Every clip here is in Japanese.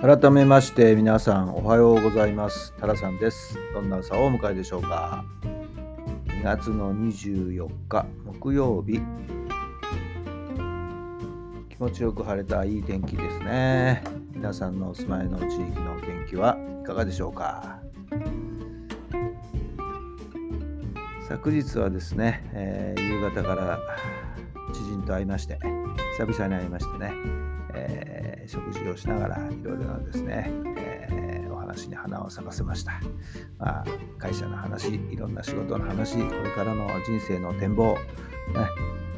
改めまして皆さんおはようございます。タラさんです。どんな朝をお迎えでしょうか。2月の24日木曜日。気持ちよく晴れたいい天気ですね。皆さんのお住まいの地域の天気はいかがでしょうか。昨日はですね、えー、夕方から知人と会いまして久々に会いましてね、え食事をしながらいろいろなですね、えー、お話に花を咲かせました、まあ、会社の話いろんな仕事の話これからの人生の展望、ね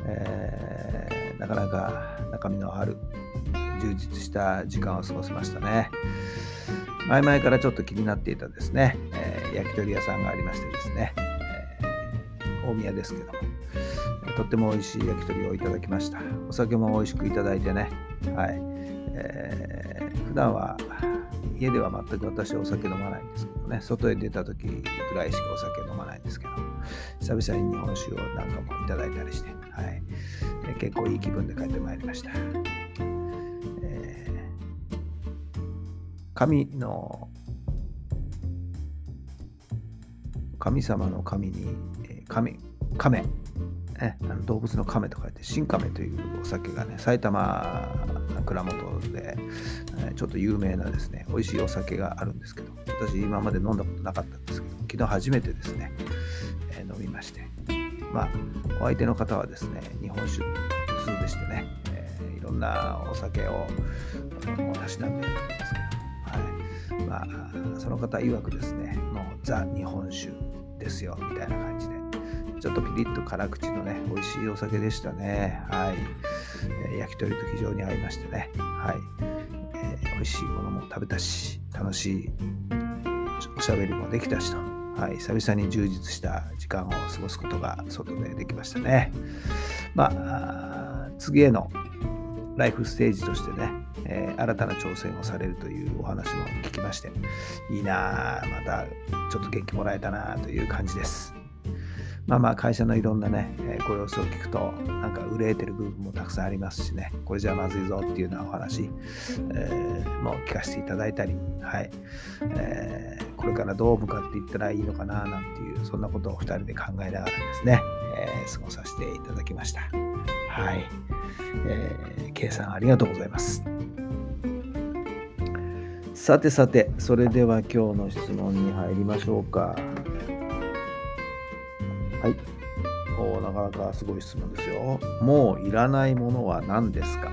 えー、なかなか中身のある充実した時間を過ごせましたね。前々からちょっと気になっていたですね、え、焼き鳥屋さんがありましてですね、え、大宮ですけども。とっても美味しい焼き鳥をいただきました。お酒も美味しくいただいてね。はい。えー、普段は家では全く私はお酒飲まないんですけどね、外へ出た時ぐらいしかお酒飲まないんですけど、久々に日本酒をなんかもいただいたりして、はい、え、結構いい気分で帰ってまいりました。えー、神の神様の神に、えー、神、亀、ね、あの動物の亀と書いて新亀というお酒がね埼玉蔵元で、えちょっと有名なですね美味しいお酒があるんですけど私今まで飲んだことなかったんですけど昨日初めてですね、えー、飲みまして。まあお相手の方はですね日本酒通でしてね、えー、いろんなお酒をたしなんでいるんですけど、はい。まあ、その方曰くですねもうザ日本酒ですよみたいな感じで。ちょっとピリッと辛口のね、美味しいお酒でしたね。はい。えー、焼き鳥と非常に合いましてね。はい。えー、美味しいものも食べたし、楽しいおしゃべりもできたしと。はい、久々に充実した時間を過ごすことが外でできましたね。まあ、次へのライフステージとしてね、えー、新たな挑戦をされるというお話も聞きまして、いいなまたちょっと元気もらえたなという感じです。まあまあ会社のいろんなね、えご様子を聞くと、なんか憂えてる部分もたくさんありますしね、これじゃまずいぞっていうようなお話、えー、も聞かせていただいたり、はい、えー、これからどう向かっていったらいいのかななんていう、そんなことを2人で考えながらですね、えー、過ごさせていただきました。はい。えー、K さんありがとうございます。さてさて、それでは今日の質問に入りましょうか。はい。おなかなかすごい質問ですよ。もういらないものは何ですか？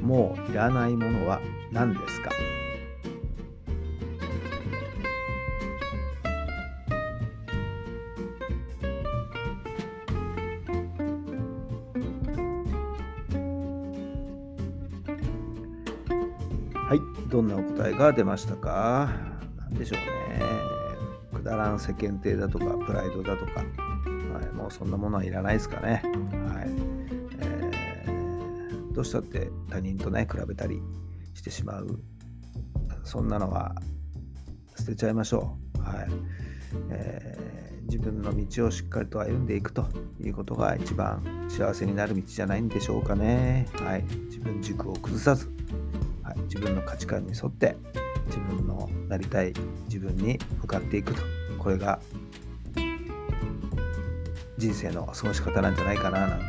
もういらないものは何ですか？はい、どんなお答えが出ましたか？何でしょうね。だらん世間体だとかプライドだとか、はい、もうそんなものはいらないですかね。はいえー、どうしたって他人とね比べたりしてしまうそんなのは捨てちゃいましょう。はいえー、自分の道をしっかりと歩んでいくということが一番幸せになる道じゃないんでしょうかね。はい、自分軸を崩さず、はい、自分の価値観に沿って自分のなりたい自分に向かっていくとこれが人生の過ごし方なんじゃないかななんて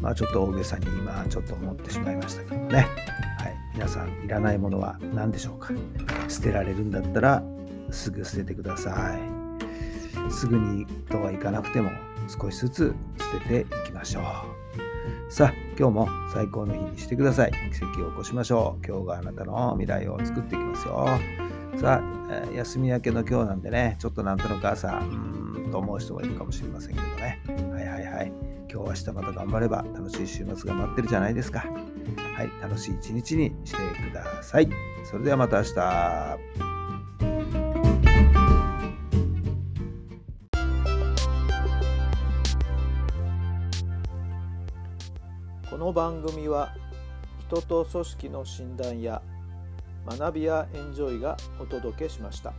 まあちょっと大げさに今ちょっと思ってしまいましたけどねはい皆さんいらないものは何でしょうか？捨てられるんだったらすぐ捨ててくださいすぐにとはいかなくても少しずつ捨てていきましょうさあ今日も最高の日にしてください。奇跡を起こしましょう。今日があなたの未来を作っていきますよ。さあ、休み明けの今日なんでね、ちょっとなんとなく朝、うーんと思う人もいるかもしれませんけどね。はいはいはい。今日明日また頑張れば楽しい週末が待ってるじゃないですか。はい、楽しい一日にしてください。それではまた明日。この番組は人と組織の診断や学びやエンジョイがお届けしました。